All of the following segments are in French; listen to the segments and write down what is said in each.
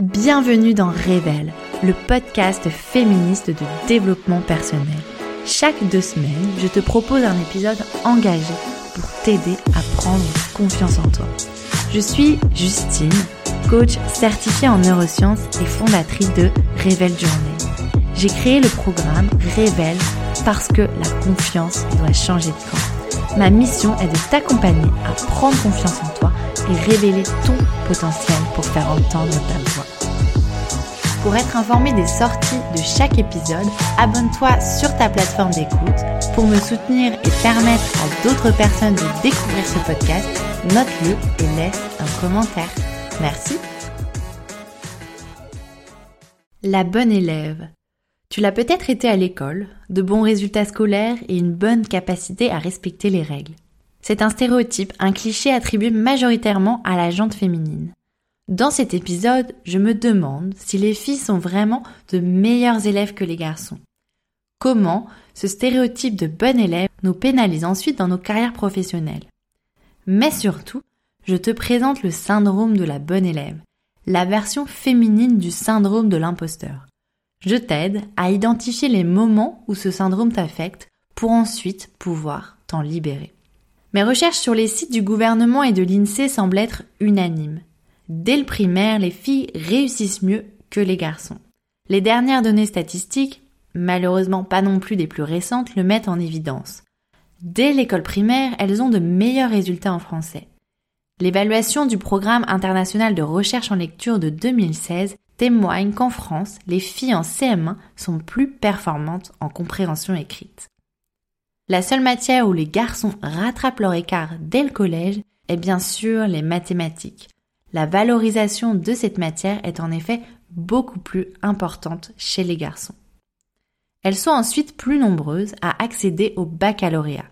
Bienvenue dans Révèle, le podcast féministe de développement personnel. Chaque deux semaines, je te propose un épisode engagé pour t'aider à prendre confiance en toi. Je suis Justine, coach certifiée en neurosciences et fondatrice de Révèle Journée. J'ai créé le programme Révèle parce que la confiance doit changer de camp. Ma mission est de t'accompagner à prendre confiance en toi et révéler ton potentiel pour faire entendre ta voix. Pour être informé des sorties de chaque épisode, abonne-toi sur ta plateforme d'écoute. Pour me soutenir et permettre à d'autres personnes de découvrir ce podcast, note-le et laisse un commentaire. Merci. La bonne élève. Tu l'as peut-être été à l'école, de bons résultats scolaires et une bonne capacité à respecter les règles. C'est un stéréotype, un cliché attribué majoritairement à la jante féminine. Dans cet épisode, je me demande si les filles sont vraiment de meilleurs élèves que les garçons. Comment ce stéréotype de bon élève nous pénalise ensuite dans nos carrières professionnelles? Mais surtout, je te présente le syndrome de la bonne élève, la version féminine du syndrome de l'imposteur. Je t'aide à identifier les moments où ce syndrome t'affecte pour ensuite pouvoir t'en libérer. Mes recherches sur les sites du gouvernement et de l'INSEE semblent être unanimes. Dès le primaire, les filles réussissent mieux que les garçons. Les dernières données statistiques, malheureusement pas non plus des plus récentes, le mettent en évidence. Dès l'école primaire, elles ont de meilleurs résultats en français. L'évaluation du programme international de recherche en lecture de 2016 témoigne qu'en France, les filles en CM1 sont plus performantes en compréhension écrite. La seule matière où les garçons rattrapent leur écart dès le collège est bien sûr les mathématiques, la valorisation de cette matière est en effet beaucoup plus importante chez les garçons. Elles sont ensuite plus nombreuses à accéder au baccalauréat.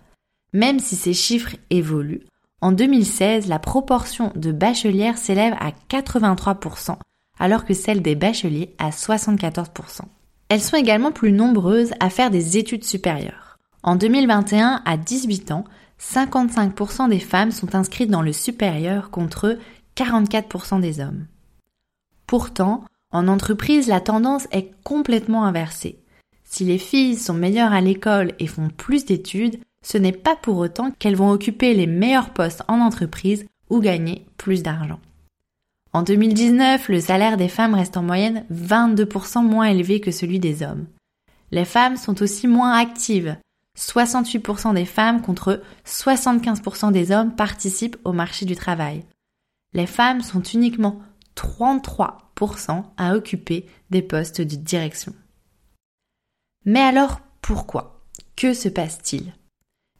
Même si ces chiffres évoluent, en 2016, la proportion de bachelières s'élève à 83%, alors que celle des bacheliers à 74%. Elles sont également plus nombreuses à faire des études supérieures. En 2021, à 18 ans, 55% des femmes sont inscrites dans le supérieur contre 44% des hommes. Pourtant, en entreprise, la tendance est complètement inversée. Si les filles sont meilleures à l'école et font plus d'études, ce n'est pas pour autant qu'elles vont occuper les meilleurs postes en entreprise ou gagner plus d'argent. En 2019, le salaire des femmes reste en moyenne 22% moins élevé que celui des hommes. Les femmes sont aussi moins actives. 68% des femmes contre 75% des hommes participent au marché du travail les femmes sont uniquement 33% à occuper des postes de direction. Mais alors pourquoi? Que se passe-t-il?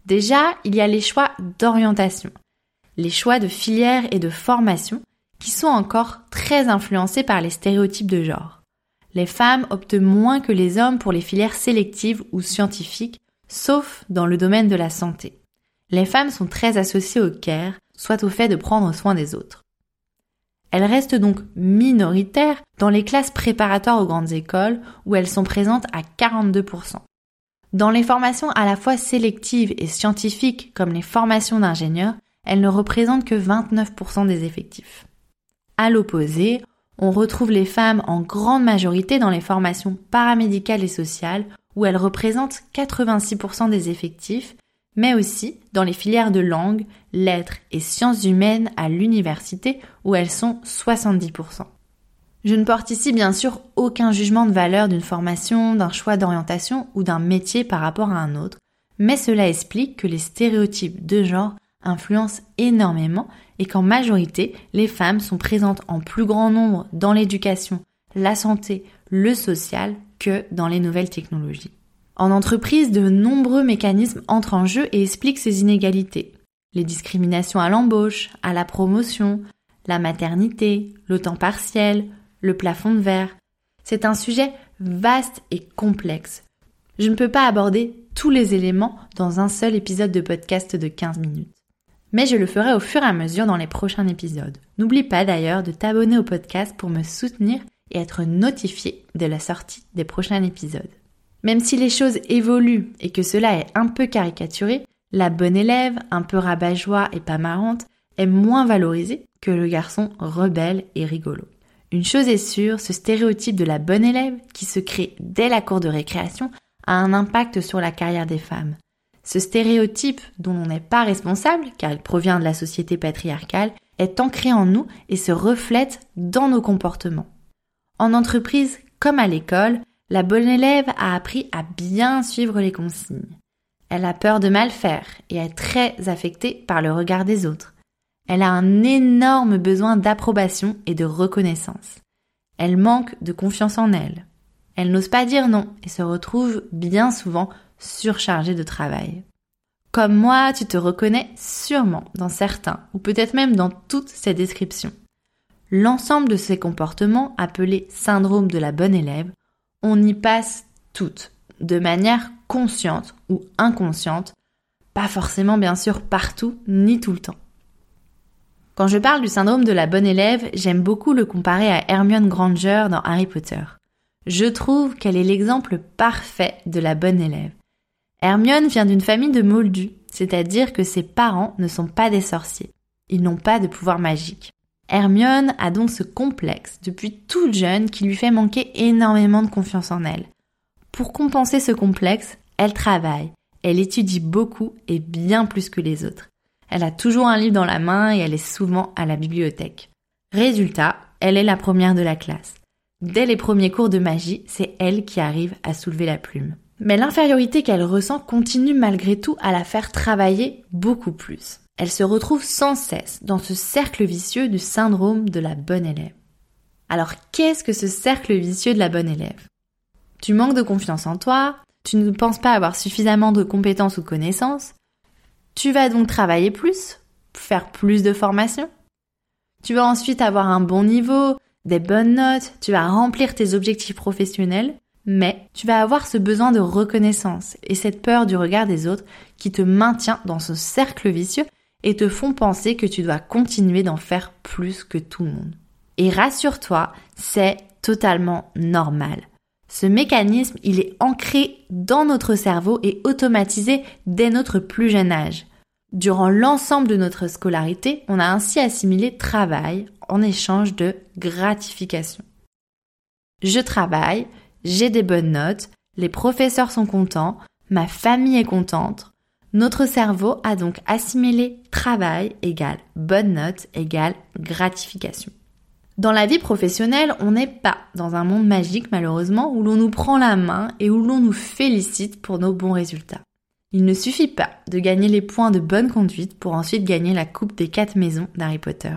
Déjà, il y a les choix d'orientation, les choix de filière et de formation qui sont encore très influencés par les stéréotypes de genre. Les femmes optent moins que les hommes pour les filières sélectives ou scientifiques, sauf dans le domaine de la santé. Les femmes sont très associées au care, soit au fait de prendre soin des autres. Elles restent donc minoritaires dans les classes préparatoires aux grandes écoles où elles sont présentes à 42%. Dans les formations à la fois sélectives et scientifiques comme les formations d'ingénieurs, elles ne représentent que 29% des effectifs. À l'opposé, on retrouve les femmes en grande majorité dans les formations paramédicales et sociales où elles représentent 86% des effectifs mais aussi dans les filières de langue, lettres et sciences humaines à l'université où elles sont 70%. Je ne porte ici bien sûr aucun jugement de valeur d'une formation, d'un choix d'orientation ou d'un métier par rapport à un autre, mais cela explique que les stéréotypes de genre influencent énormément et qu'en majorité, les femmes sont présentes en plus grand nombre dans l'éducation, la santé, le social que dans les nouvelles technologies. En entreprise, de nombreux mécanismes entrent en jeu et expliquent ces inégalités. Les discriminations à l'embauche, à la promotion, la maternité, le temps partiel, le plafond de verre. C'est un sujet vaste et complexe. Je ne peux pas aborder tous les éléments dans un seul épisode de podcast de 15 minutes. Mais je le ferai au fur et à mesure dans les prochains épisodes. N'oublie pas d'ailleurs de t'abonner au podcast pour me soutenir et être notifié de la sortie des prochains épisodes. Même si les choses évoluent et que cela est un peu caricaturé, la bonne élève, un peu rabat-joie et pas marrante, est moins valorisée que le garçon rebelle et rigolo. Une chose est sûre, ce stéréotype de la bonne élève, qui se crée dès la cour de récréation, a un impact sur la carrière des femmes. Ce stéréotype, dont on n'est pas responsable, car il provient de la société patriarcale, est ancré en nous et se reflète dans nos comportements. En entreprise comme à l'école, la bonne élève a appris à bien suivre les consignes. Elle a peur de mal faire et est très affectée par le regard des autres. Elle a un énorme besoin d'approbation et de reconnaissance. Elle manque de confiance en elle. Elle n'ose pas dire non et se retrouve bien souvent surchargée de travail. Comme moi, tu te reconnais sûrement dans certains, ou peut-être même dans toutes ces descriptions. L'ensemble de ces comportements, appelés syndrome de la bonne élève, on y passe toutes, de manière consciente ou inconsciente, pas forcément bien sûr partout ni tout le temps. Quand je parle du syndrome de la bonne élève, j'aime beaucoup le comparer à Hermione Granger dans Harry Potter. Je trouve qu'elle est l'exemple parfait de la bonne élève. Hermione vient d'une famille de moldus, c'est-à-dire que ses parents ne sont pas des sorciers. Ils n'ont pas de pouvoir magique. Hermione a donc ce complexe depuis toute jeune qui lui fait manquer énormément de confiance en elle. Pour compenser ce complexe, elle travaille, elle étudie beaucoup et bien plus que les autres. Elle a toujours un livre dans la main et elle est souvent à la bibliothèque. Résultat, elle est la première de la classe. Dès les premiers cours de magie, c'est elle qui arrive à soulever la plume. Mais l'infériorité qu'elle ressent continue malgré tout à la faire travailler beaucoup plus. Elle se retrouve sans cesse dans ce cercle vicieux du syndrome de la bonne élève. Alors qu'est-ce que ce cercle vicieux de la bonne élève? Tu manques de confiance en toi, tu ne penses pas avoir suffisamment de compétences ou connaissances, tu vas donc travailler plus, faire plus de formations? Tu vas ensuite avoir un bon niveau, des bonnes notes, tu vas remplir tes objectifs professionnels, mais tu vas avoir ce besoin de reconnaissance et cette peur du regard des autres qui te maintient dans ce cercle vicieux et te font penser que tu dois continuer d'en faire plus que tout le monde. Et rassure-toi, c'est totalement normal. Ce mécanisme, il est ancré dans notre cerveau et automatisé dès notre plus jeune âge. Durant l'ensemble de notre scolarité, on a ainsi assimilé travail en échange de gratification. Je travaille, j'ai des bonnes notes, les professeurs sont contents, ma famille est contente. Notre cerveau a donc assimilé travail égale bonne note égale gratification. Dans la vie professionnelle, on n'est pas dans un monde magique malheureusement où l'on nous prend la main et où l'on nous félicite pour nos bons résultats. Il ne suffit pas de gagner les points de bonne conduite pour ensuite gagner la coupe des quatre maisons d'Harry Potter.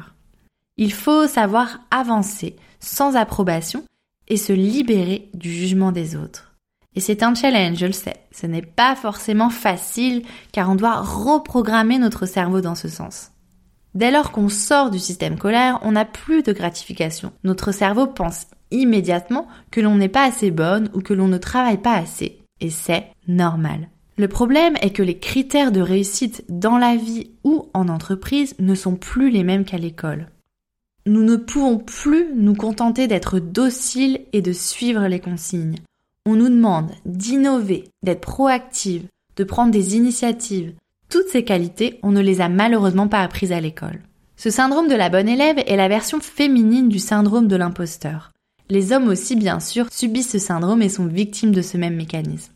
Il faut savoir avancer sans approbation et se libérer du jugement des autres. Et c'est un challenge, je le sais. Ce n'est pas forcément facile car on doit reprogrammer notre cerveau dans ce sens. Dès lors qu'on sort du système scolaire, on n'a plus de gratification. Notre cerveau pense immédiatement que l'on n'est pas assez bonne ou que l'on ne travaille pas assez. Et c'est normal. Le problème est que les critères de réussite dans la vie ou en entreprise ne sont plus les mêmes qu'à l'école nous ne pouvons plus nous contenter d'être dociles et de suivre les consignes. On nous demande d'innover, d'être proactive, de prendre des initiatives. Toutes ces qualités, on ne les a malheureusement pas apprises à l'école. Ce syndrome de la bonne élève est la version féminine du syndrome de l'imposteur. Les hommes aussi, bien sûr, subissent ce syndrome et sont victimes de ce même mécanisme.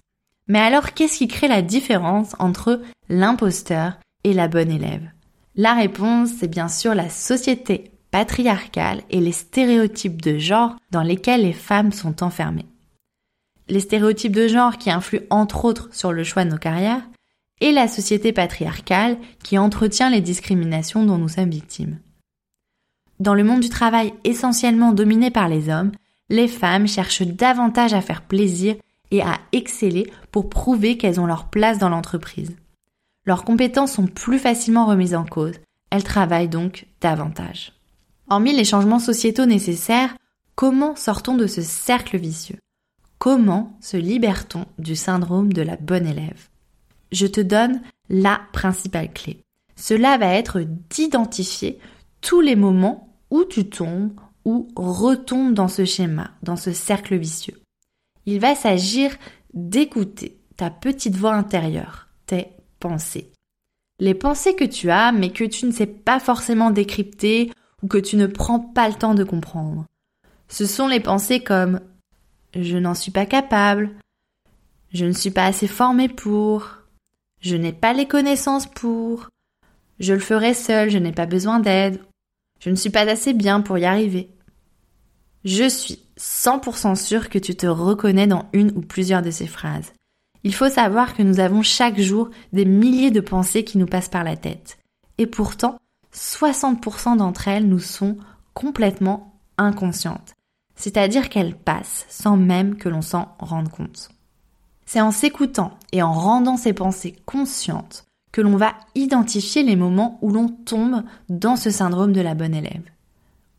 Mais alors, qu'est-ce qui crée la différence entre l'imposteur et la bonne élève? La réponse, c'est bien sûr la société patriarcale et les stéréotypes de genre dans lesquels les femmes sont enfermées. Les stéréotypes de genre qui influent entre autres sur le choix de nos carrières et la société patriarcale qui entretient les discriminations dont nous sommes victimes. Dans le monde du travail essentiellement dominé par les hommes, les femmes cherchent davantage à faire plaisir et à exceller pour prouver qu'elles ont leur place dans l'entreprise. Leurs compétences sont plus facilement remises en cause, elles travaillent donc davantage. Hormis les changements sociétaux nécessaires, comment sortons de ce cercle vicieux? Comment se libère-t-on du syndrome de la bonne élève? Je te donne la principale clé. Cela va être d'identifier tous les moments où tu tombes ou retombes dans ce schéma, dans ce cercle vicieux. Il va s'agir d'écouter ta petite voix intérieure, tes pensées. Les pensées que tu as mais que tu ne sais pas forcément décrypter ou que tu ne prends pas le temps de comprendre. Ce sont les pensées comme je n'en suis pas capable, je ne suis pas assez formé pour, je n'ai pas les connaissances pour, je le ferai seul, je n'ai pas besoin d'aide, je ne suis pas assez bien pour y arriver. Je suis 100% sûre que tu te reconnais dans une ou plusieurs de ces phrases. Il faut savoir que nous avons chaque jour des milliers de pensées qui nous passent par la tête. Et pourtant, 60% d'entre elles nous sont complètement inconscientes c'est-à-dire qu'elle passe sans même que l'on s'en rende compte. C'est en s'écoutant et en rendant ses pensées conscientes que l'on va identifier les moments où l'on tombe dans ce syndrome de la bonne élève.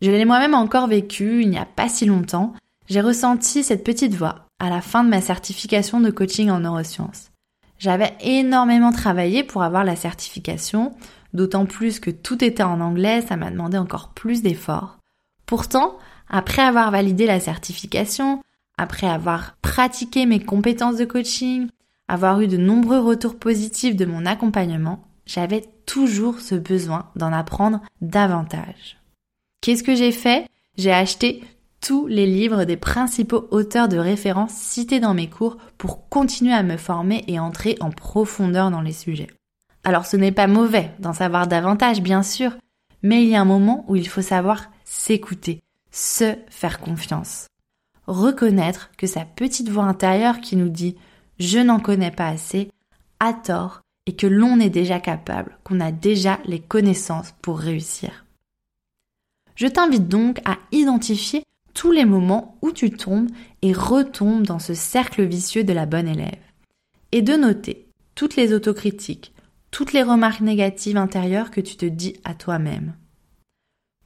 Je l'ai moi-même encore vécu il n'y a pas si longtemps. J'ai ressenti cette petite voix à la fin de ma certification de coaching en neurosciences. J'avais énormément travaillé pour avoir la certification, d'autant plus que tout était en anglais, ça m'a demandé encore plus d'efforts. Pourtant, après avoir validé la certification, après avoir pratiqué mes compétences de coaching, avoir eu de nombreux retours positifs de mon accompagnement, j'avais toujours ce besoin d'en apprendre davantage. Qu'est-ce que j'ai fait? J'ai acheté tous les livres des principaux auteurs de référence cités dans mes cours pour continuer à me former et entrer en profondeur dans les sujets. Alors ce n'est pas mauvais d'en savoir davantage, bien sûr, mais il y a un moment où il faut savoir s'écouter, se faire confiance. Reconnaître que sa petite voix intérieure qui nous dit je n'en connais pas assez a tort et que l'on est déjà capable, qu'on a déjà les connaissances pour réussir. Je t'invite donc à identifier tous les moments où tu tombes et retombes dans ce cercle vicieux de la bonne élève. Et de noter toutes les autocritiques, toutes les remarques négatives intérieures que tu te dis à toi-même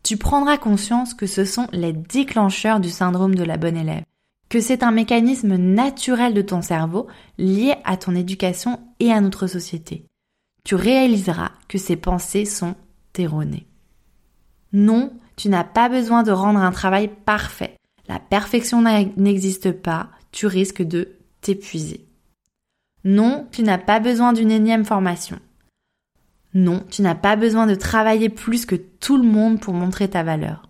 tu prendras conscience que ce sont les déclencheurs du syndrome de la bonne élève, que c'est un mécanisme naturel de ton cerveau lié à ton éducation et à notre société. Tu réaliseras que ces pensées sont erronées. Non, tu n'as pas besoin de rendre un travail parfait. La perfection n'existe pas, tu risques de t'épuiser. Non, tu n'as pas besoin d'une énième formation. Non, tu n'as pas besoin de travailler plus que tout le monde pour montrer ta valeur.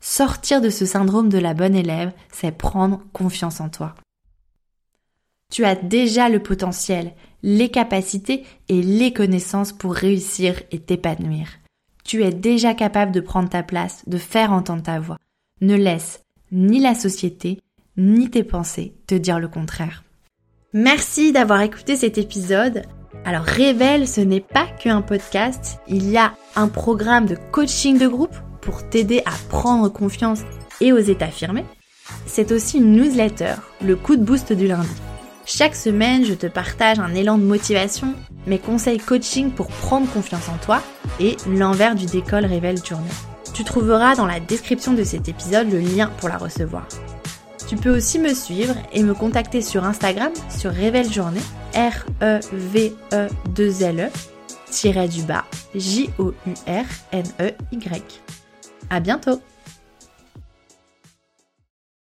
Sortir de ce syndrome de la bonne élève, c'est prendre confiance en toi. Tu as déjà le potentiel, les capacités et les connaissances pour réussir et t'épanouir. Tu es déjà capable de prendre ta place, de faire entendre ta voix. Ne laisse ni la société, ni tes pensées te dire le contraire. Merci d'avoir écouté cet épisode. Alors Révèle, ce n'est pas qu'un podcast, il y a un programme de coaching de groupe pour t'aider à prendre confiance et oser t'affirmer. C'est aussi une newsletter, le coup de boost du lundi. Chaque semaine, je te partage un élan de motivation, mes conseils coaching pour prendre confiance en toi et l'envers du décolle Révèle Journée. Tu trouveras dans la description de cet épisode le lien pour la recevoir. Tu peux aussi me suivre et me contacter sur Instagram sur Révèle Journée, R-E-V-E-2-L-E, tiré du bas, J-O-U-R-N-E-Y. À bientôt!